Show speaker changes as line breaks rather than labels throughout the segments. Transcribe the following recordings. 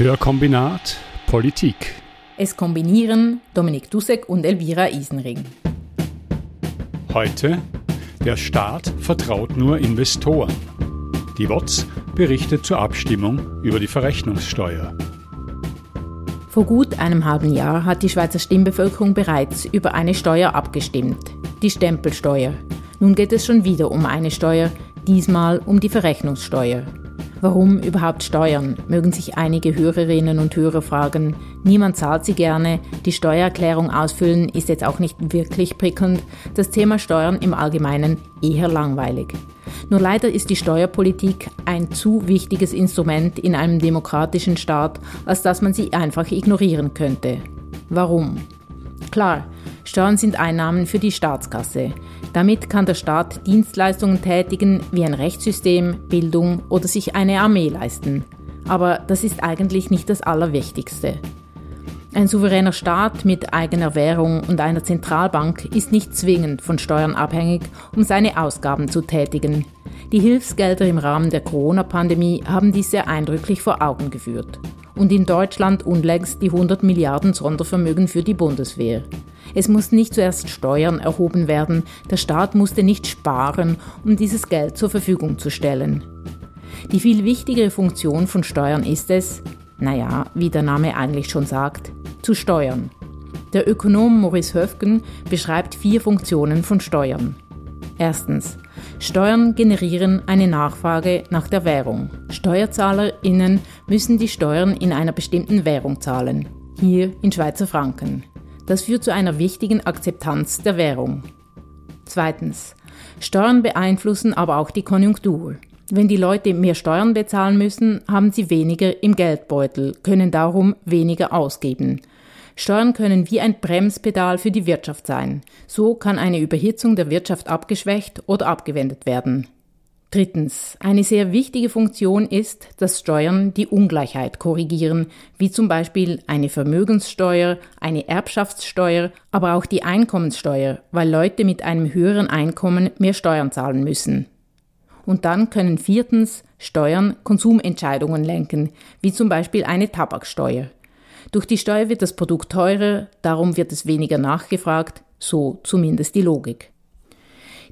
Hörkombinat Politik.
Es kombinieren Dominik Dussek und Elvira Isenring.
Heute der Staat vertraut nur Investoren. Die WOTS berichtet zur Abstimmung über die Verrechnungssteuer.
Vor gut einem halben Jahr hat die Schweizer Stimmbevölkerung bereits über eine Steuer abgestimmt, die Stempelsteuer. Nun geht es schon wieder um eine Steuer, diesmal um die Verrechnungssteuer. Warum überhaupt Steuern, mögen sich einige Hörerinnen und Hörer fragen. Niemand zahlt sie gerne, die Steuererklärung ausfüllen ist jetzt auch nicht wirklich prickelnd, das Thema Steuern im Allgemeinen eher langweilig. Nur leider ist die Steuerpolitik ein zu wichtiges Instrument in einem demokratischen Staat, als dass man sie einfach ignorieren könnte. Warum? Klar, Steuern sind Einnahmen für die Staatskasse. Damit kann der Staat Dienstleistungen tätigen wie ein Rechtssystem, Bildung oder sich eine Armee leisten. Aber das ist eigentlich nicht das Allerwichtigste. Ein souveräner Staat mit eigener Währung und einer Zentralbank ist nicht zwingend von Steuern abhängig, um seine Ausgaben zu tätigen. Die Hilfsgelder im Rahmen der Corona-Pandemie haben dies sehr eindrücklich vor Augen geführt. Und in Deutschland unlängst die 100 Milliarden Sondervermögen für die Bundeswehr. Es mussten nicht zuerst Steuern erhoben werden, der Staat musste nicht sparen, um dieses Geld zur Verfügung zu stellen. Die viel wichtigere Funktion von Steuern ist es, naja, wie der Name eigentlich schon sagt, zu steuern. Der Ökonom Maurice Höfgen beschreibt vier Funktionen von Steuern. Erstens. Steuern generieren eine Nachfrage nach der Währung. SteuerzahlerInnen müssen die Steuern in einer bestimmten Währung zahlen. Hier in Schweizer Franken. Das führt zu einer wichtigen Akzeptanz der Währung. Zweitens. Steuern beeinflussen aber auch die Konjunktur. Wenn die Leute mehr Steuern bezahlen müssen, haben sie weniger im Geldbeutel, können darum weniger ausgeben. Steuern können wie ein Bremspedal für die Wirtschaft sein. So kann eine Überhitzung der Wirtschaft abgeschwächt oder abgewendet werden. Drittens. Eine sehr wichtige Funktion ist, dass Steuern die Ungleichheit korrigieren, wie zum Beispiel eine Vermögenssteuer, eine Erbschaftssteuer, aber auch die Einkommenssteuer, weil Leute mit einem höheren Einkommen mehr Steuern zahlen müssen. Und dann können viertens Steuern Konsumentscheidungen lenken, wie zum Beispiel eine Tabaksteuer. Durch die Steuer wird das Produkt teurer, darum wird es weniger nachgefragt, so zumindest die Logik.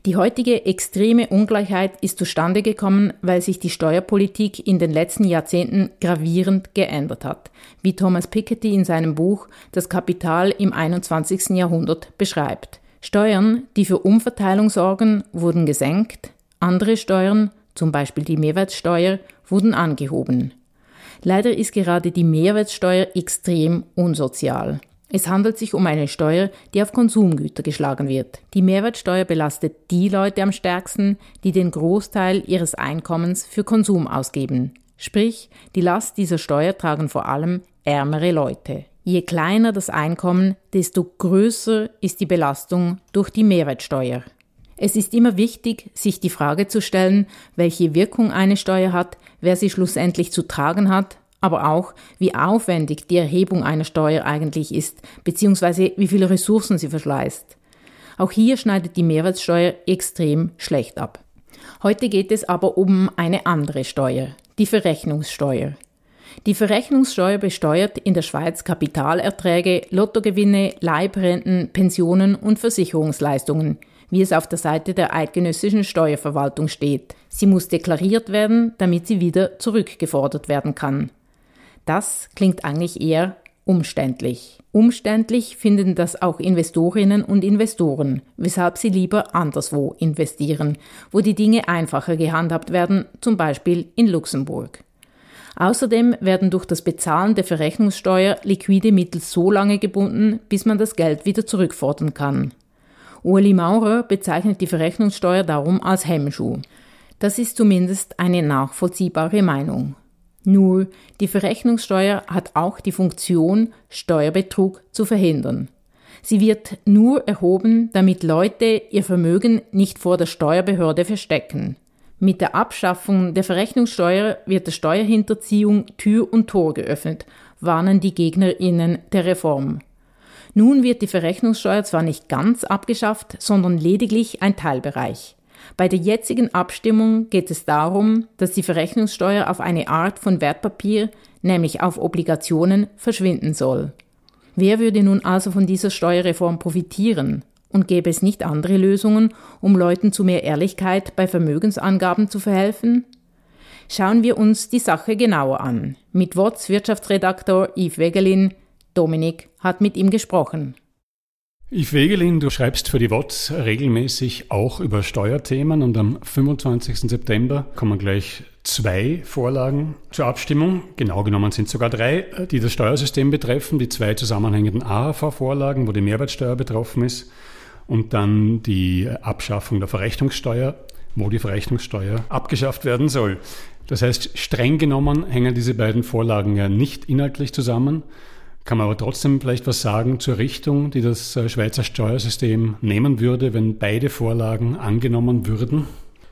Die heutige extreme Ungleichheit ist zustande gekommen, weil sich die Steuerpolitik in den letzten Jahrzehnten gravierend geändert hat, wie Thomas Piketty in seinem Buch Das Kapital im 21. Jahrhundert beschreibt. Steuern, die für Umverteilung sorgen, wurden gesenkt, andere Steuern, zum Beispiel die Mehrwertsteuer, wurden angehoben. Leider ist gerade die Mehrwertsteuer extrem unsozial. Es handelt sich um eine Steuer, die auf Konsumgüter geschlagen wird. Die Mehrwertsteuer belastet die Leute am stärksten, die den Großteil ihres Einkommens für Konsum ausgeben. Sprich, die Last dieser Steuer tragen vor allem ärmere Leute. Je kleiner das Einkommen, desto größer ist die Belastung durch die Mehrwertsteuer. Es ist immer wichtig, sich die Frage zu stellen, welche Wirkung eine Steuer hat, wer sie schlussendlich zu tragen hat aber auch, wie aufwendig die Erhebung einer Steuer eigentlich ist, beziehungsweise wie viele Ressourcen sie verschleißt. Auch hier schneidet die Mehrwertsteuer extrem schlecht ab. Heute geht es aber um eine andere Steuer, die Verrechnungssteuer. Die Verrechnungssteuer besteuert in der Schweiz Kapitalerträge, Lottogewinne, Leibrenten, Pensionen und Versicherungsleistungen, wie es auf der Seite der eidgenössischen Steuerverwaltung steht. Sie muss deklariert werden, damit sie wieder zurückgefordert werden kann. Das klingt eigentlich eher umständlich. Umständlich finden das auch Investorinnen und Investoren, weshalb sie lieber anderswo investieren, wo die Dinge einfacher gehandhabt werden, zum Beispiel in Luxemburg. Außerdem werden durch das Bezahlen der Verrechnungssteuer liquide Mittel so lange gebunden, bis man das Geld wieder zurückfordern kann. Ueli Maurer bezeichnet die Verrechnungssteuer darum als Hemmschuh. Das ist zumindest eine nachvollziehbare Meinung. Nur die Verrechnungssteuer hat auch die Funktion, Steuerbetrug zu verhindern. Sie wird nur erhoben, damit Leute ihr Vermögen nicht vor der Steuerbehörde verstecken. Mit der Abschaffung der Verrechnungssteuer wird der Steuerhinterziehung Tür und Tor geöffnet, warnen die Gegnerinnen der Reform. Nun wird die Verrechnungssteuer zwar nicht ganz abgeschafft, sondern lediglich ein Teilbereich. Bei der jetzigen Abstimmung geht es darum, dass die Verrechnungssteuer auf eine Art von Wertpapier, nämlich auf Obligationen, verschwinden soll. Wer würde nun also von dieser Steuerreform profitieren? Und gäbe es nicht andere Lösungen, um Leuten zu mehr Ehrlichkeit bei Vermögensangaben zu verhelfen? Schauen wir uns die Sache genauer an. Mit WOTS Wirtschaftsredaktor Yves Wegelin. Dominik hat mit ihm gesprochen.
Yves Wegelin, du schreibst für die WOTS regelmäßig auch über Steuerthemen und am 25. September kommen gleich zwei Vorlagen zur Abstimmung. Genau genommen sind sogar drei, die das Steuersystem betreffen. Die zwei zusammenhängenden AHV-Vorlagen, wo die Mehrwertsteuer betroffen ist und dann die Abschaffung der Verrechnungssteuer, wo die Verrechnungssteuer abgeschafft werden soll. Das heißt, streng genommen hängen diese beiden Vorlagen ja nicht inhaltlich zusammen. Kann man aber trotzdem vielleicht was sagen zur Richtung, die das äh, Schweizer Steuersystem nehmen würde, wenn beide Vorlagen angenommen würden?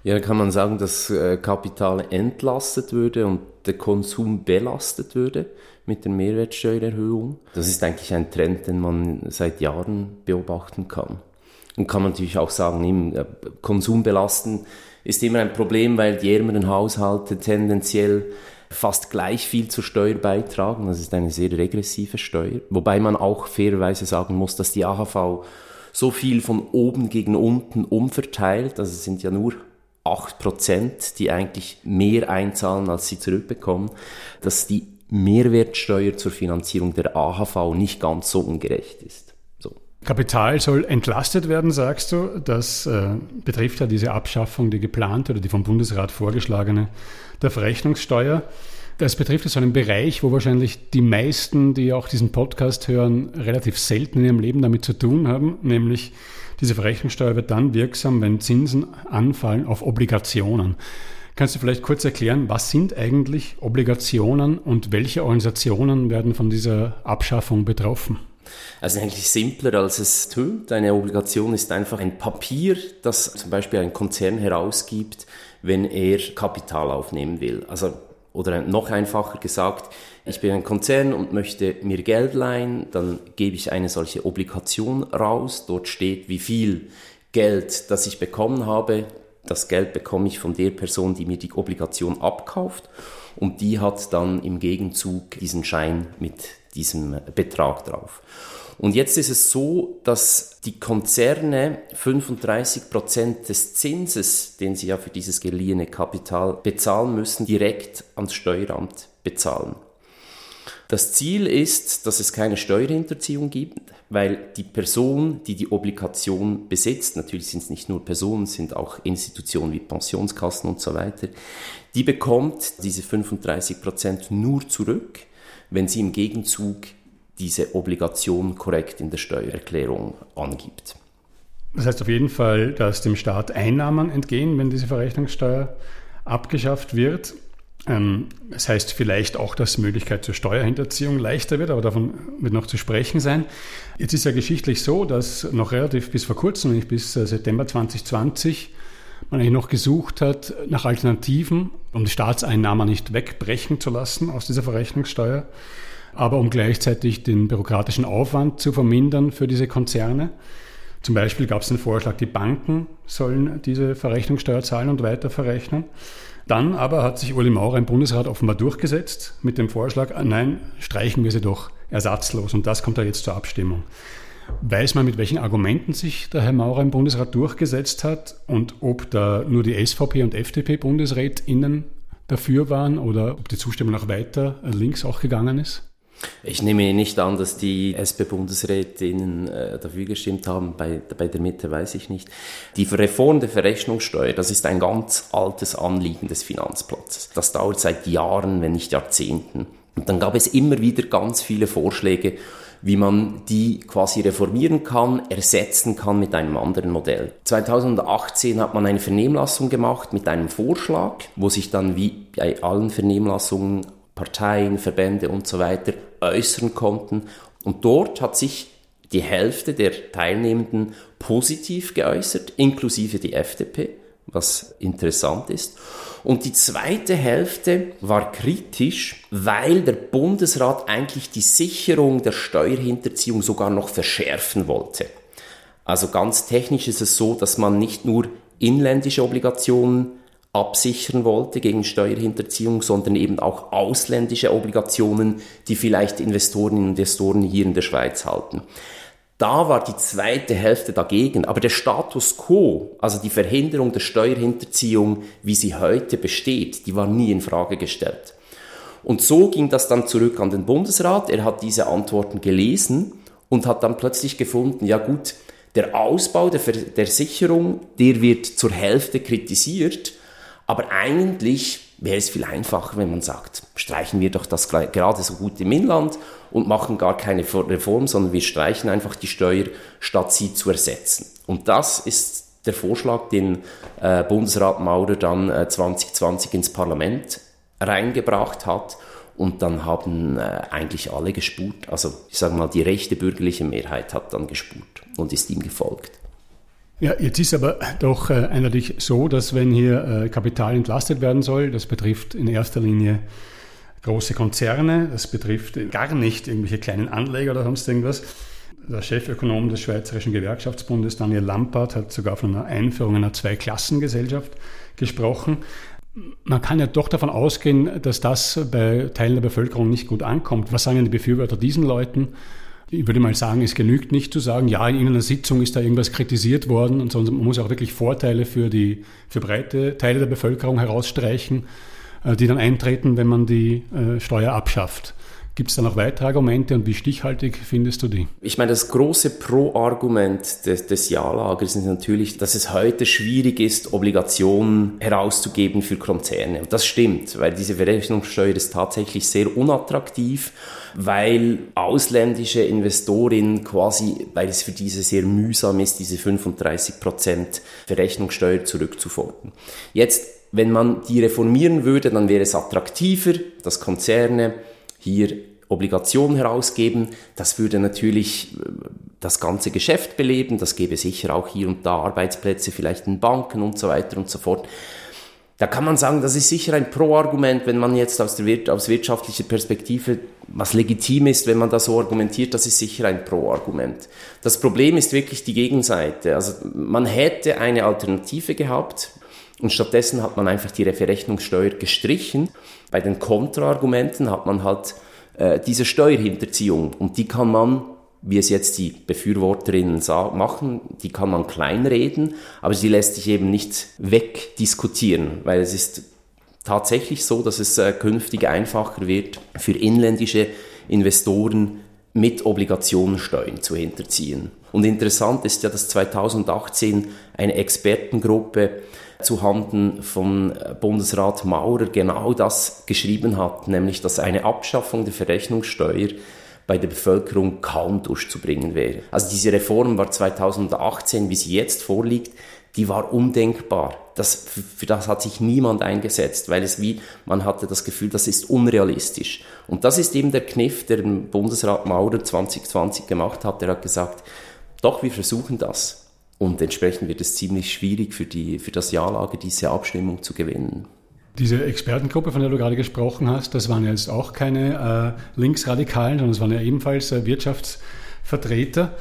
Ja, da kann man sagen, dass äh, Kapital entlastet würde und der Konsum belastet würde mit der Mehrwertsteuererhöhung. Das ist eigentlich ein Trend, den man seit Jahren beobachten kann. Und kann man natürlich auch sagen, äh, Konsum belasten ist immer ein Problem, weil die ärmeren Haushalte tendenziell fast gleich viel zur Steuer beitragen. Das ist eine sehr regressive Steuer. Wobei man auch fairerweise sagen muss, dass die AHV so viel von oben gegen unten umverteilt. Also es sind ja nur 8%, die eigentlich mehr einzahlen, als sie zurückbekommen, dass die Mehrwertsteuer zur Finanzierung der AHV nicht ganz so ungerecht ist.
Kapital soll entlastet werden, sagst du. Das äh, betrifft ja diese Abschaffung, die geplante oder die vom Bundesrat vorgeschlagene der Verrechnungssteuer. Das betrifft so einen Bereich, wo wahrscheinlich die meisten, die auch diesen Podcast hören, relativ selten in ihrem Leben damit zu tun haben, nämlich diese Verrechnungssteuer wird dann wirksam, wenn Zinsen anfallen auf Obligationen. Kannst du vielleicht kurz erklären, was sind eigentlich Obligationen und welche Organisationen werden von dieser Abschaffung betroffen?
Also eigentlich simpler, als es tönt. Eine Obligation ist einfach ein Papier, das zum Beispiel ein Konzern herausgibt, wenn er Kapital aufnehmen will. Also, oder noch einfacher gesagt, ich bin ein Konzern und möchte mir Geld leihen, dann gebe ich eine solche Obligation raus. Dort steht, wie viel Geld, das ich bekommen habe. Das Geld bekomme ich von der Person, die mir die Obligation abkauft. Und die hat dann im Gegenzug diesen Schein mit diesem Betrag drauf. Und jetzt ist es so, dass die Konzerne 35 Prozent des Zinses, den sie ja für dieses geliehene Kapital bezahlen müssen, direkt ans Steueramt bezahlen. Das Ziel ist, dass es keine Steuerhinterziehung gibt, weil die Person, die die Obligation besitzt, natürlich sind es nicht nur Personen, sind auch Institutionen wie Pensionskassen und so weiter, die bekommt diese 35 Prozent nur zurück, wenn sie im Gegenzug diese Obligation korrekt in der Steuererklärung angibt.
Das heißt auf jeden Fall, dass dem Staat Einnahmen entgehen, wenn diese Verrechnungssteuer abgeschafft wird. Ähm, das heißt vielleicht auch, dass die Möglichkeit zur Steuerhinterziehung leichter wird, aber davon wird noch zu sprechen sein. Jetzt ist ja geschichtlich so, dass noch relativ bis vor kurzem, nämlich bis äh, September 2020, man eigentlich noch gesucht hat nach Alternativen, um die Staatseinnahmen nicht wegbrechen zu lassen aus dieser Verrechnungssteuer aber um gleichzeitig den bürokratischen Aufwand zu vermindern für diese Konzerne. Zum Beispiel gab es den Vorschlag, die Banken sollen diese Verrechnungssteuer zahlen und weiter verrechnen. Dann aber hat sich Uli Maurer im Bundesrat offenbar durchgesetzt mit dem Vorschlag, ah, nein, streichen wir sie doch ersatzlos. Und das kommt da jetzt zur Abstimmung. Weiß man, mit welchen Argumenten sich der Herr Maurer im Bundesrat durchgesetzt hat und ob da nur die SVP und FDP-BundesrätInnen dafür waren oder ob die Zustimmung auch weiter links auch gegangen ist?
Ich nehme nicht an, dass die SP-Bundesrätinnen äh, dafür gestimmt haben. Bei, bei der Mitte weiß ich nicht. Die Reform der Verrechnungssteuer, das ist ein ganz altes Anliegen des Finanzplatzes. Das dauert seit Jahren, wenn nicht Jahrzehnten. Und dann gab es immer wieder ganz viele Vorschläge, wie man die quasi reformieren kann, ersetzen kann mit einem anderen Modell. 2018 hat man eine Vernehmlassung gemacht mit einem Vorschlag, wo sich dann wie bei allen Vernehmlassungen Parteien, Verbände und so weiter äußern konnten. Und dort hat sich die Hälfte der Teilnehmenden positiv geäußert, inklusive die FDP, was interessant ist. Und die zweite Hälfte war kritisch, weil der Bundesrat eigentlich die Sicherung der Steuerhinterziehung sogar noch verschärfen wollte. Also ganz technisch ist es so, dass man nicht nur inländische Obligationen absichern wollte gegen Steuerhinterziehung, sondern eben auch ausländische Obligationen, die vielleicht Investorinnen und Investoren hier in der Schweiz halten. Da war die zweite Hälfte dagegen. Aber der Status quo, also die Verhinderung der Steuerhinterziehung, wie sie heute besteht, die war nie in Frage gestellt. Und so ging das dann zurück an den Bundesrat. Er hat diese Antworten gelesen und hat dann plötzlich gefunden, ja gut, der Ausbau der, der Sicherung, der wird zur Hälfte kritisiert, aber eigentlich wäre es viel einfacher, wenn man sagt, streichen wir doch das gerade so gut im Inland und machen gar keine Reform, sondern wir streichen einfach die Steuer, statt sie zu ersetzen. Und das ist der Vorschlag, den äh, Bundesrat Maurer dann äh, 2020 ins Parlament reingebracht hat. Und dann haben äh, eigentlich alle gespurt. Also ich sage mal, die rechte bürgerliche Mehrheit hat dann gespurt und ist ihm gefolgt.
Ja, jetzt ist aber doch äh, eindeutig so, dass wenn hier äh, Kapital entlastet werden soll, das betrifft in erster Linie große Konzerne, das betrifft gar nicht irgendwelche kleinen Anleger oder sonst irgendwas. Der Chefökonom des Schweizerischen Gewerkschaftsbundes, Daniel Lampert, hat sogar von einer Einführung einer Zweiklassengesellschaft gesprochen. Man kann ja doch davon ausgehen, dass das bei Teilen der Bevölkerung nicht gut ankommt. Was sagen die Befürworter diesen Leuten? Ich würde mal sagen, es genügt nicht zu sagen, ja, in einer Sitzung ist da irgendwas kritisiert worden, sondern man muss auch wirklich Vorteile für die, für breite Teile der Bevölkerung herausstreichen, äh, die dann eintreten, wenn man die äh, Steuer abschafft. Gibt es da noch weitere Argumente und wie stichhaltig findest du die?
Ich meine, das große Pro-Argument des, des Ja-Lagers ist natürlich, dass es heute schwierig ist, Obligationen herauszugeben für Konzerne. Und das stimmt, weil diese Verrechnungssteuer ist tatsächlich sehr unattraktiv, weil ausländische Investorinnen quasi, weil es für diese sehr mühsam ist, diese 35% Verrechnungssteuer zurückzufordern. Jetzt, wenn man die reformieren würde, dann wäre es attraktiver, dass Konzerne hier Obligationen herausgeben. Das würde natürlich äh, das ganze Geschäft beleben. Das gäbe sicher auch hier und da Arbeitsplätze, vielleicht in Banken und so weiter und so fort. Da kann man sagen, das ist sicher ein Pro-Argument, wenn man jetzt aus, der, aus wirtschaftlicher Perspektive was legitim ist, wenn man da so argumentiert, das ist sicher ein Pro-Argument. Das Problem ist wirklich die Gegenseite. Also man hätte eine Alternative gehabt und stattdessen hat man einfach die Verrechnungssteuer gestrichen. Bei den Kontraargumenten hat man halt äh, diese Steuerhinterziehung und die kann man, wie es jetzt die Befürworterinnen machen, die kann man kleinreden, aber sie lässt sich eben nicht wegdiskutieren, weil es ist tatsächlich so, dass es äh, künftig einfacher wird für inländische Investoren mit Obligationensteuern zu hinterziehen. Und interessant ist ja, dass 2018 eine Expertengruppe zu Handen von Bundesrat Maurer genau das geschrieben hat, nämlich dass eine Abschaffung der Verrechnungssteuer bei der Bevölkerung kaum durchzubringen wäre. Also diese Reform war 2018, wie sie jetzt vorliegt, die war undenkbar. Das, für das hat sich niemand eingesetzt, weil es wie, man hatte das Gefühl, das ist unrealistisch. Und das ist eben der Kniff, der Bundesrat Maurer 2020 gemacht hat. Er hat gesagt, doch, wir versuchen das. Und entsprechend wird es ziemlich schwierig für, die, für das Ja-Lager, diese Abstimmung zu gewinnen.
Diese Expertengruppe, von der du gerade gesprochen hast, das waren ja jetzt auch keine äh, Linksradikalen, sondern es waren ja ebenfalls äh, Wirtschaftsvertreter.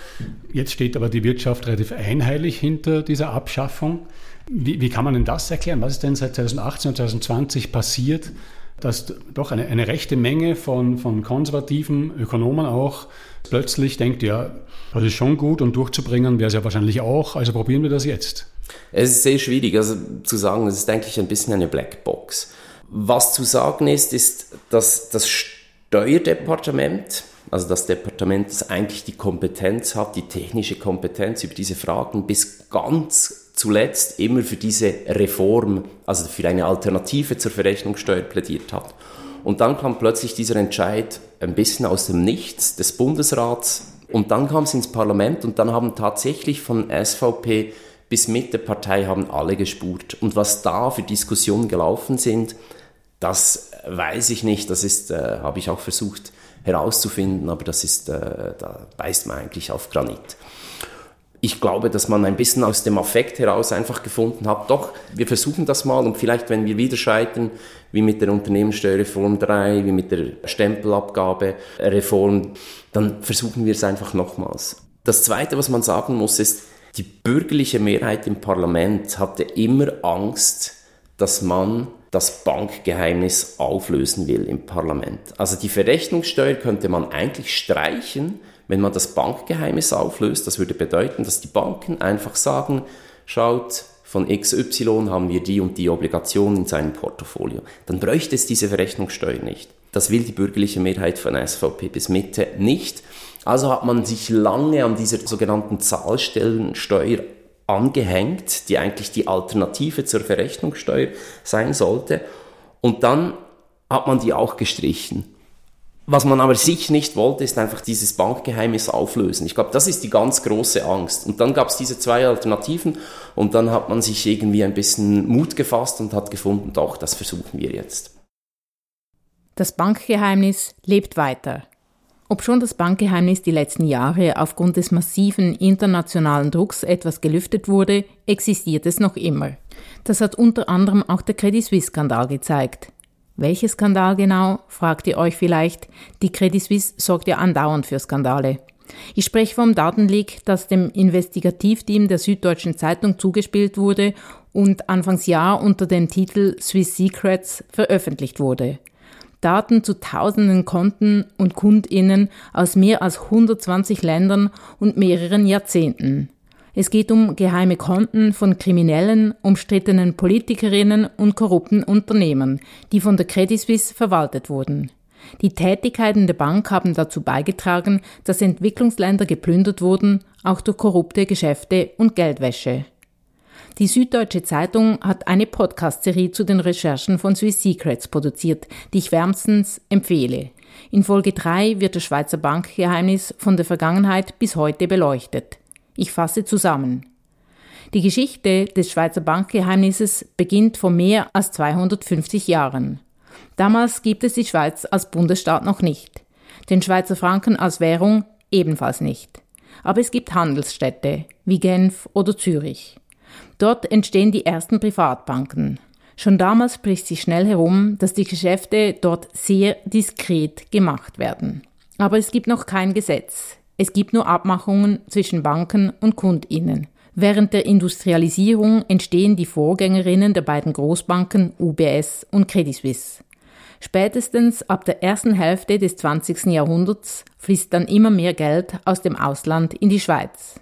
Jetzt steht aber die Wirtschaft relativ einheilig hinter dieser Abschaffung. Wie, wie kann man denn das erklären? Was ist denn seit 2018 und 2020 passiert, dass doch eine, eine rechte Menge von, von konservativen Ökonomen auch plötzlich denkt, ja, das ist schon gut und durchzubringen wäre es ja wahrscheinlich auch, also probieren wir das jetzt.
Es ist sehr schwierig, also zu sagen, es ist eigentlich ein bisschen eine Blackbox. Was zu sagen ist, ist, dass das Steuerdepartement, also das Departement, das eigentlich die Kompetenz hat, die technische Kompetenz über diese Fragen, bis ganz zuletzt immer für diese Reform, also für eine Alternative zur Verrechnungssteuer plädiert hat. Und dann kam plötzlich dieser Entscheid ein bisschen aus dem Nichts des Bundesrats und dann kam es ins Parlament und dann haben tatsächlich von SVP bis Mittepartei haben alle gespurt. Und was da für Diskussionen gelaufen sind, das weiß ich nicht. Das ist, äh, habe ich auch versucht herauszufinden, aber das ist, äh, da beißt man eigentlich auf Granit ich glaube, dass man ein bisschen aus dem Affekt heraus einfach gefunden hat, doch, wir versuchen das mal und vielleicht, wenn wir wieder scheitern, wie mit der Unternehmenssteuerreform 3, wie mit der Stempelabgabereform, dann versuchen wir es einfach nochmals. Das Zweite, was man sagen muss, ist, die bürgerliche Mehrheit im Parlament hatte immer Angst, dass man das Bankgeheimnis auflösen will im Parlament. Also die Verrechnungssteuer könnte man eigentlich streichen, wenn man das Bankgeheimnis auflöst. Das würde bedeuten, dass die Banken einfach sagen, schaut, von XY haben wir die und die Obligation in seinem Portfolio. Dann bräuchte es diese Verrechnungssteuer nicht. Das will die bürgerliche Mehrheit von SVP bis Mitte nicht. Also hat man sich lange an dieser sogenannten Zahlstellensteuer angehängt, die eigentlich die Alternative zur Verrechnungssteuer sein sollte. Und dann hat man die auch gestrichen. Was man aber sicher nicht wollte, ist einfach dieses Bankgeheimnis auflösen. Ich glaube, das ist die ganz große Angst. Und dann gab es diese zwei Alternativen und dann hat man sich irgendwie ein bisschen Mut gefasst und hat gefunden, doch, das versuchen wir jetzt.
Das Bankgeheimnis lebt weiter. Obschon das Bankgeheimnis die letzten Jahre aufgrund des massiven internationalen Drucks etwas gelüftet wurde, existiert es noch immer. Das hat unter anderem auch der Credit Suisse-Skandal gezeigt. Welcher Skandal genau, fragt ihr euch vielleicht. Die Credit Suisse sorgt ja andauernd für Skandale. Ich spreche vom Datenleak, das dem Investigativteam der Süddeutschen Zeitung zugespielt wurde und Anfangsjahr unter dem Titel Swiss Secrets veröffentlicht wurde. Daten zu tausenden Konten und Kundinnen aus mehr als 120 Ländern und mehreren Jahrzehnten. Es geht um geheime Konten von kriminellen, umstrittenen Politikerinnen und korrupten Unternehmen, die von der Credit Suisse verwaltet wurden. Die Tätigkeiten der Bank haben dazu beigetragen, dass Entwicklungsländer geplündert wurden, auch durch korrupte Geschäfte und Geldwäsche. Die Süddeutsche Zeitung hat eine Podcast-Serie zu den Recherchen von Swiss Secrets produziert, die ich wärmstens empfehle. In Folge 3 wird das Schweizer Bankgeheimnis von der Vergangenheit bis heute beleuchtet. Ich fasse zusammen. Die Geschichte des Schweizer Bankgeheimnisses beginnt vor mehr als 250 Jahren. Damals gibt es die Schweiz als Bundesstaat noch nicht, den Schweizer Franken als Währung ebenfalls nicht. Aber es gibt Handelsstädte wie Genf oder Zürich. Dort entstehen die ersten Privatbanken. Schon damals spricht sich schnell herum, dass die Geschäfte dort sehr diskret gemacht werden. Aber es gibt noch kein Gesetz. Es gibt nur Abmachungen zwischen Banken und Kundinnen. Während der Industrialisierung entstehen die Vorgängerinnen der beiden Großbanken UBS und Credit Suisse. Spätestens ab der ersten Hälfte des 20. Jahrhunderts fließt dann immer mehr Geld aus dem Ausland in die Schweiz.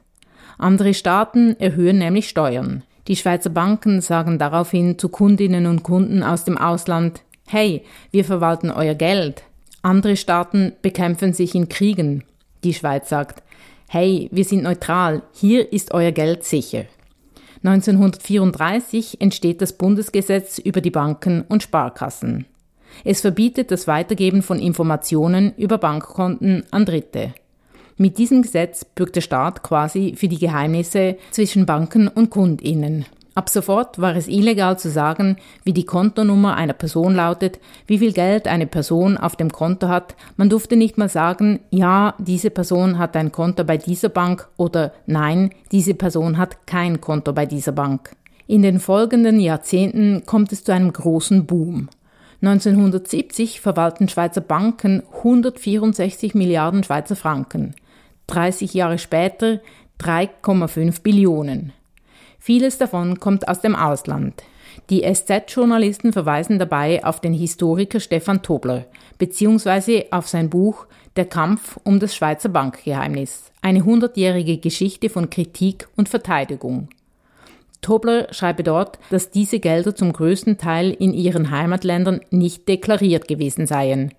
Andere Staaten erhöhen nämlich Steuern. Die Schweizer Banken sagen daraufhin zu Kundinnen und Kunden aus dem Ausland, hey, wir verwalten euer Geld. Andere Staaten bekämpfen sich in Kriegen. Die Schweiz sagt, hey, wir sind neutral, hier ist euer Geld sicher. 1934 entsteht das Bundesgesetz über die Banken und Sparkassen. Es verbietet das Weitergeben von Informationen über Bankkonten an Dritte. Mit diesem Gesetz bürgt der Staat quasi für die Geheimnisse zwischen Banken und Kundinnen. Ab sofort war es illegal zu sagen, wie die Kontonummer einer Person lautet, wie viel Geld eine Person auf dem Konto hat. Man durfte nicht mal sagen, ja, diese Person hat ein Konto bei dieser Bank oder nein, diese Person hat kein Konto bei dieser Bank. In den folgenden Jahrzehnten kommt es zu einem großen Boom. 1970 verwalten Schweizer Banken 164 Milliarden Schweizer Franken. 30 Jahre später 3,5 Billionen. Vieles davon kommt aus dem Ausland. Die SZ-Journalisten verweisen dabei auf den Historiker Stefan Tobler beziehungsweise auf sein Buch Der Kampf um das Schweizer Bankgeheimnis, eine hundertjährige Geschichte von Kritik und Verteidigung. Tobler schreibe dort, dass diese Gelder zum größten Teil in ihren Heimatländern nicht deklariert gewesen seien.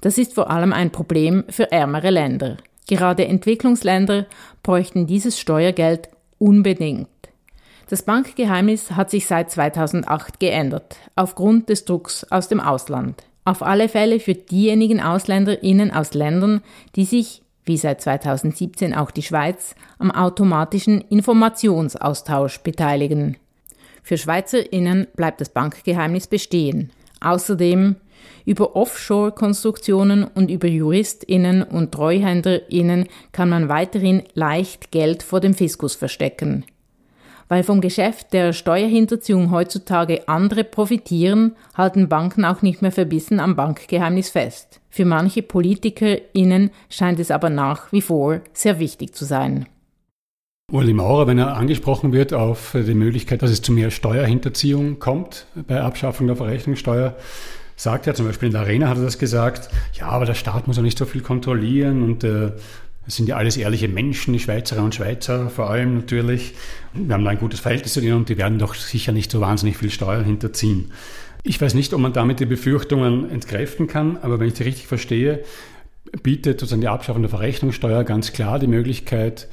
Das ist vor allem ein Problem für ärmere Länder. Gerade Entwicklungsländer bräuchten dieses Steuergeld unbedingt. Das Bankgeheimnis hat sich seit 2008 geändert, aufgrund des Drucks aus dem Ausland. Auf alle Fälle für diejenigen AusländerInnen aus Ländern, die sich, wie seit 2017 auch die Schweiz, am automatischen Informationsaustausch beteiligen. Für SchweizerInnen bleibt das Bankgeheimnis bestehen. Außerdem über Offshore-Konstruktionen und über JuristInnen und TreuhänderInnen kann man weiterhin leicht Geld vor dem Fiskus verstecken. Weil vom Geschäft der Steuerhinterziehung heutzutage andere profitieren, halten Banken auch nicht mehr verbissen am Bankgeheimnis fest. Für manche PolitikerInnen scheint es aber nach wie vor sehr wichtig zu sein.
Uli Maurer, wenn er angesprochen wird auf die Möglichkeit, dass es zu mehr Steuerhinterziehung kommt bei Abschaffung der Verrechnungssteuer, sagt er zum Beispiel in der Arena hat er das gesagt, ja, aber der Staat muss ja nicht so viel kontrollieren und äh, das sind ja alles ehrliche Menschen, die Schweizerinnen und Schweizer vor allem natürlich. Wir haben da ein gutes Verhältnis zu ihnen und die werden doch sicher nicht so wahnsinnig viel Steuern hinterziehen. Ich weiß nicht, ob man damit die Befürchtungen entkräften kann, aber wenn ich die richtig verstehe, bietet sozusagen die Abschaffung der Verrechnungssteuer ganz klar die Möglichkeit,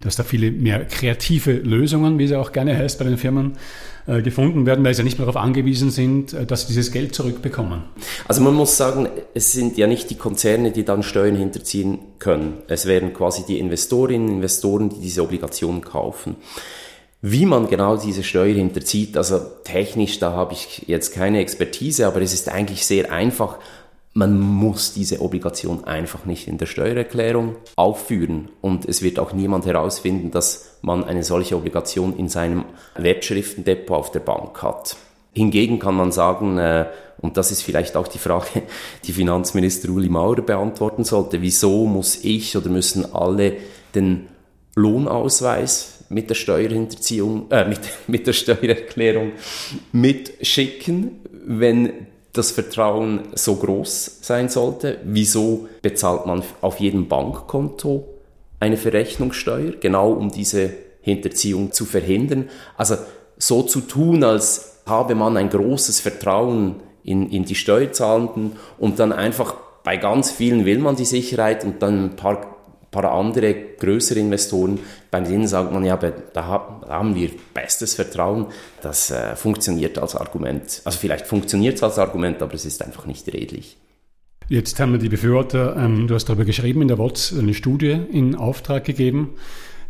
dass da viele mehr kreative Lösungen, wie sie auch gerne heißt, bei den Firmen äh, gefunden werden, weil sie nicht mehr darauf angewiesen sind, äh, dass sie dieses Geld zurückbekommen.
Also man muss sagen, es sind ja nicht die Konzerne, die dann Steuern hinterziehen können. Es wären quasi die Investorinnen und Investoren, die diese Obligationen kaufen. Wie man genau diese Steuer hinterzieht, also technisch, da habe ich jetzt keine Expertise, aber es ist eigentlich sehr einfach man muss diese Obligation einfach nicht in der Steuererklärung aufführen und es wird auch niemand herausfinden, dass man eine solche Obligation in seinem Wertschriftendepot auf der Bank hat. Hingegen kann man sagen, äh, und das ist vielleicht auch die Frage, die Finanzminister Uli Maurer beantworten sollte, wieso muss ich oder müssen alle den Lohnausweis mit der Steuerhinterziehung, äh, mit, mit der Steuererklärung mitschicken, wenn das Vertrauen so groß sein sollte. Wieso bezahlt man auf jedem Bankkonto eine Verrechnungssteuer, genau um diese Hinterziehung zu verhindern? Also so zu tun, als habe man ein großes Vertrauen in, in die Steuerzahlenden und dann einfach bei ganz vielen will man die Sicherheit und dann ein paar paar andere größere Investoren, bei denen sagt man, ja, da haben wir bestes Vertrauen. Das äh, funktioniert als Argument. Also vielleicht funktioniert es als Argument, aber es ist einfach nicht redlich.
Jetzt haben wir die Befürworter, ähm, du hast darüber geschrieben, in der WOTS eine Studie in Auftrag gegeben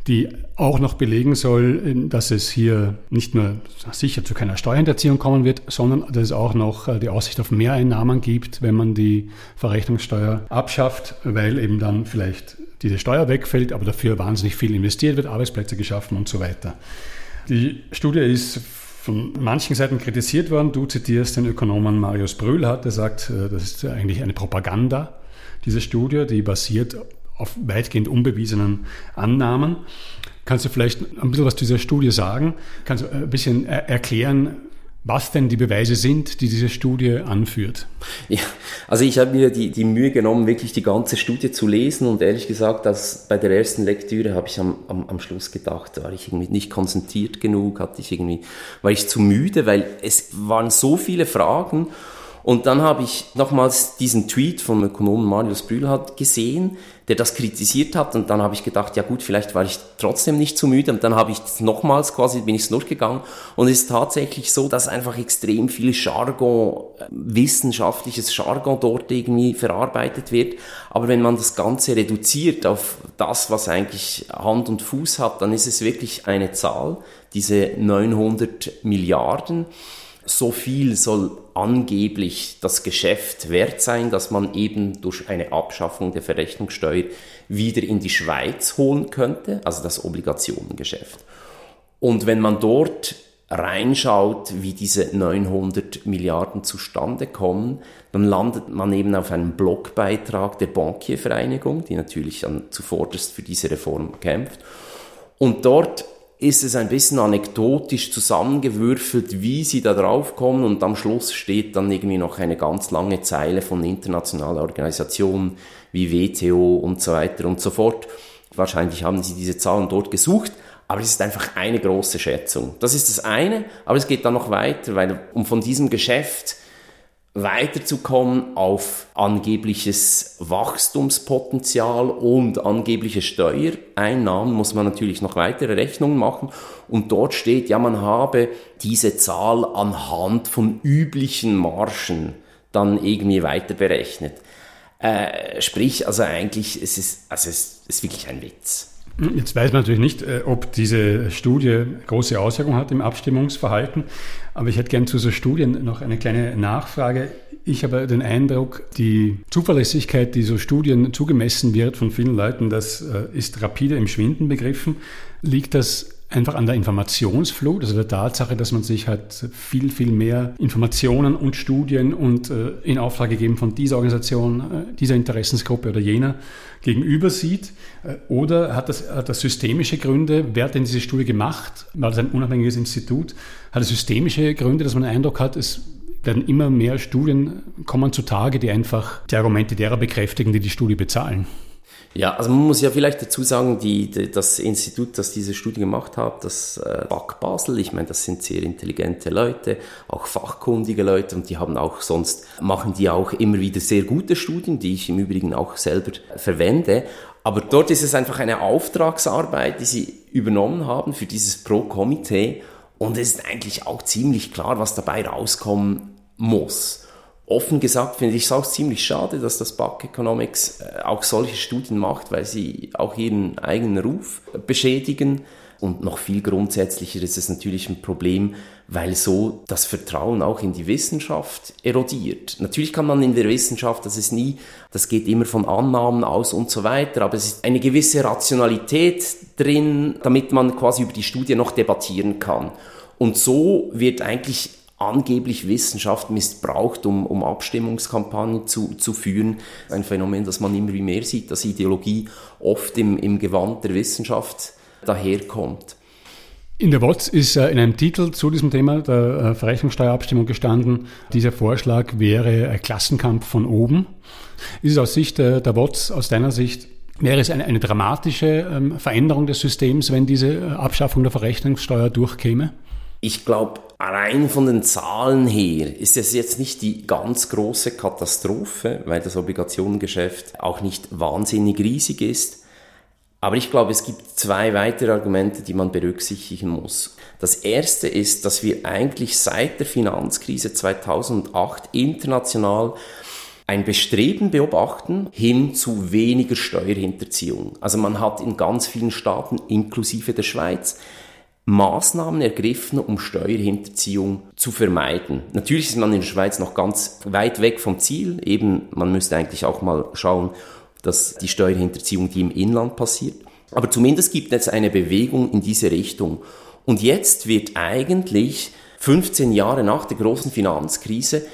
die auch noch belegen soll, dass es hier nicht nur sicher zu keiner Steuerhinterziehung kommen wird, sondern dass es auch noch äh, die Aussicht auf Mehreinnahmen gibt, wenn man die Verrechnungssteuer abschafft, weil eben dann vielleicht diese Steuer wegfällt, aber dafür wahnsinnig viel investiert wird, Arbeitsplätze geschaffen und so weiter. Die Studie ist von manchen Seiten kritisiert worden. Du zitierst den Ökonomen Marius Brühlhardt, der sagt, äh, das ist eigentlich eine Propaganda, diese Studie, die basiert auf weitgehend unbewiesenen Annahmen. Kannst du vielleicht ein bisschen was zu dieser Studie sagen? Kannst du ein bisschen erklären, was denn die Beweise sind, die diese Studie anführt?
Ja, also ich habe mir die, die Mühe genommen, wirklich die ganze Studie zu lesen und ehrlich gesagt, dass bei der ersten Lektüre habe ich am, am, am Schluss gedacht, war ich irgendwie nicht konzentriert genug, hatte ich irgendwie, war ich zu müde, weil es waren so viele Fragen und dann habe ich nochmals diesen Tweet vom Ökonomen Marius Brühlhardt gesehen, der das kritisiert hat. Und dann habe ich gedacht, ja gut, vielleicht war ich trotzdem nicht zu müde. Und dann habe ich nochmals quasi, bin ich es durchgegangen. Und es ist tatsächlich so, dass einfach extrem viel Jargon, äh, wissenschaftliches Jargon dort irgendwie verarbeitet wird. Aber wenn man das Ganze reduziert auf das, was eigentlich Hand und Fuß hat, dann ist es wirklich eine Zahl, diese 900 Milliarden so viel soll angeblich das Geschäft wert sein, dass man eben durch eine Abschaffung der Verrechnungssteuer wieder in die Schweiz holen könnte, also das Obligationengeschäft. Und wenn man dort reinschaut, wie diese 900 Milliarden zustande kommen, dann landet man eben auf einem Blogbeitrag der Bankiervereinigung, die natürlich dann zuvorderst für diese Reform kämpft. Und dort ist es ein bisschen anekdotisch zusammengewürfelt, wie sie da drauf kommen und am Schluss steht dann irgendwie noch eine ganz lange Zeile von internationalen Organisationen wie WTO und so weiter und so fort. Wahrscheinlich haben sie diese Zahlen dort gesucht, aber es ist einfach eine große Schätzung. Das ist das eine, aber es geht dann noch weiter, weil um von diesem Geschäft weiterzukommen auf angebliches Wachstumspotenzial und angebliche Steuereinnahmen muss man natürlich noch weitere Rechnungen machen und dort steht, ja, man habe diese Zahl anhand von üblichen Margen dann irgendwie weiter berechnet. Äh, sprich, also eigentlich, es ist, also es ist wirklich ein Witz.
Jetzt weiß man natürlich nicht, äh, ob diese Studie große Auswirkungen hat im Abstimmungsverhalten, aber ich hätte gern zu so Studien noch eine kleine Nachfrage. Ich habe den Eindruck, die Zuverlässigkeit, die so Studien zugemessen wird von vielen Leuten, das äh, ist rapide im Schwinden begriffen. Liegt das einfach an der Informationsflut, also der Tatsache, dass man sich halt viel, viel mehr Informationen und Studien und äh, in Auftrag gegeben von dieser Organisation, äh, dieser Interessensgruppe oder jener gegenüber sieht? Äh, oder hat das, hat das systemische Gründe? Wer hat denn diese Studie gemacht? War das ein unabhängiges Institut? Hat es systemische Gründe, dass man den Eindruck hat, es werden immer mehr Studien kommen zutage, die einfach die Argumente derer bekräftigen, die die Studie bezahlen?
Ja, also man muss ja vielleicht dazu sagen, die, die das Institut, das diese Studie gemacht hat, das äh, BAC Basel, ich meine, das sind sehr intelligente Leute, auch fachkundige Leute und die haben auch sonst, machen die auch immer wieder sehr gute Studien, die ich im Übrigen auch selber verwende. Aber dort ist es einfach eine Auftragsarbeit, die sie übernommen haben für dieses Pro-Komitee und es ist eigentlich auch ziemlich klar, was dabei rauskommen muss offen gesagt finde ich es auch ziemlich schade, dass das Buck Economics äh, auch solche Studien macht, weil sie auch ihren eigenen Ruf beschädigen. Und noch viel grundsätzlicher ist es natürlich ein Problem, weil so das Vertrauen auch in die Wissenschaft erodiert. Natürlich kann man in der Wissenschaft, das ist nie, das geht immer von Annahmen aus und so weiter, aber es ist eine gewisse Rationalität drin, damit man quasi über die Studie noch debattieren kann. Und so wird eigentlich angeblich Wissenschaft missbraucht, um, um Abstimmungskampagnen zu, zu führen. Ein Phänomen, das man immer mehr sieht, dass Ideologie oft im, im Gewand der Wissenschaft daherkommt.
In der WOTS ist äh, in einem Titel zu diesem Thema der äh, Verrechnungssteuerabstimmung gestanden, dieser Vorschlag wäre ein Klassenkampf von oben. Ist es aus Sicht der, WOTS, aus deiner Sicht, wäre es eine, eine dramatische ähm, Veränderung des Systems, wenn diese äh, Abschaffung der Verrechnungssteuer durchkäme?
Ich glaube, rein von den Zahlen her ist es jetzt nicht die ganz große Katastrophe, weil das Obligationengeschäft auch nicht wahnsinnig riesig ist. Aber ich glaube, es gibt zwei weitere Argumente, die man berücksichtigen muss. Das erste ist, dass wir eigentlich seit der Finanzkrise 2008 international ein Bestreben beobachten hin zu weniger Steuerhinterziehung. Also man hat in ganz vielen Staaten, inklusive der Schweiz, Maßnahmen ergriffen, um Steuerhinterziehung zu vermeiden. Natürlich ist man in der Schweiz noch ganz weit weg vom Ziel. Eben, man müsste eigentlich auch mal schauen, dass die Steuerhinterziehung, die im Inland passiert. Aber zumindest gibt es eine Bewegung in diese Richtung. Und jetzt wird eigentlich 15 Jahre nach der großen Finanzkrise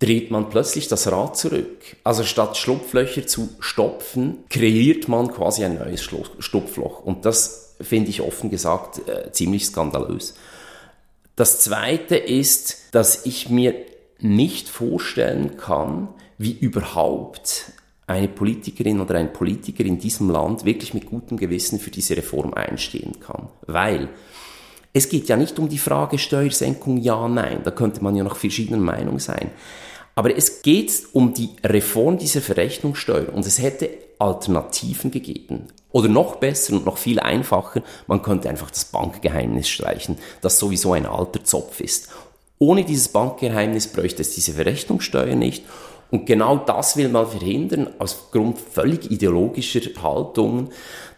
dreht man plötzlich das Rad zurück. Also statt Schlupflöcher zu stopfen, kreiert man quasi ein neues Schlupfloch. Und das finde ich offen gesagt äh, ziemlich skandalös. Das Zweite ist, dass ich mir nicht vorstellen kann, wie überhaupt eine Politikerin oder ein Politiker in diesem Land wirklich mit gutem Gewissen für diese Reform einstehen kann. Weil es geht ja nicht um die Frage Steuersenkung ja, nein, da könnte man ja noch verschiedener Meinung sein. Aber es geht um die Reform dieser Verrechnungssteuer und es hätte Alternativen gegeben. Oder noch besser und noch viel einfacher, man könnte einfach das Bankgeheimnis streichen, das sowieso ein alter Zopf ist. Ohne dieses Bankgeheimnis bräuchte es diese Verrechnungssteuer nicht. Und genau das will man verhindern, aus Grund völlig ideologischer Haltungen,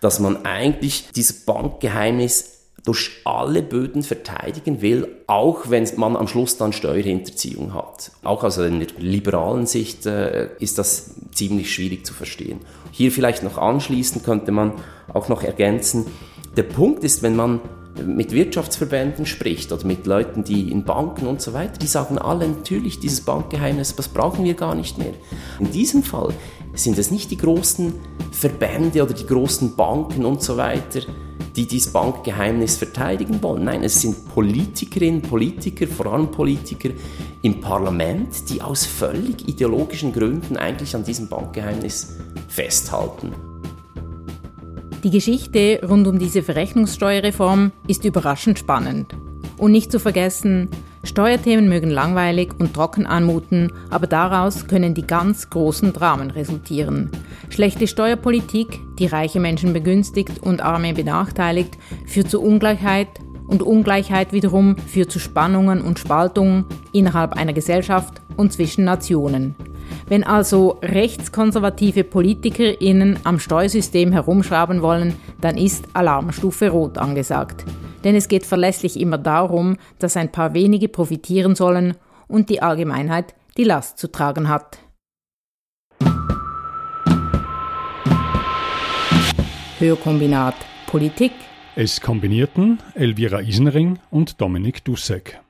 dass man eigentlich dieses Bankgeheimnis durch alle Böden verteidigen will, auch wenn man am Schluss dann Steuerhinterziehung hat. Auch aus einer liberalen Sicht äh, ist das ziemlich schwierig zu verstehen. Hier vielleicht noch anschließend könnte man auch noch ergänzen, der Punkt ist, wenn man mit Wirtschaftsverbänden spricht oder mit Leuten, die in Banken und so weiter, die sagen alle natürlich, dieses Bankgeheimnis, das brauchen wir gar nicht mehr. In diesem Fall sind es nicht die großen Verbände oder die großen Banken und so weiter, die dieses Bankgeheimnis verteidigen wollen. Nein, es sind Politikerinnen, Politiker, vor allem Politiker im Parlament, die aus völlig ideologischen Gründen eigentlich an diesem Bankgeheimnis festhalten.
Die Geschichte rund um diese Verrechnungssteuerreform ist überraschend spannend. Und nicht zu vergessen, Steuerthemen mögen langweilig und trocken anmuten, aber daraus können die ganz großen Dramen resultieren. Schlechte Steuerpolitik, die reiche Menschen begünstigt und arme benachteiligt, führt zu Ungleichheit und Ungleichheit wiederum führt zu Spannungen und Spaltungen innerhalb einer Gesellschaft und zwischen Nationen. Wenn also rechtskonservative PolitikerInnen am Steuersystem herumschrauben wollen, dann ist Alarmstufe Rot angesagt. Denn es geht verlässlich immer darum, dass ein paar wenige profitieren sollen und die Allgemeinheit die Last zu tragen hat. Hörkombinat Politik
Es kombinierten Elvira Isenring und Dominik Dussek.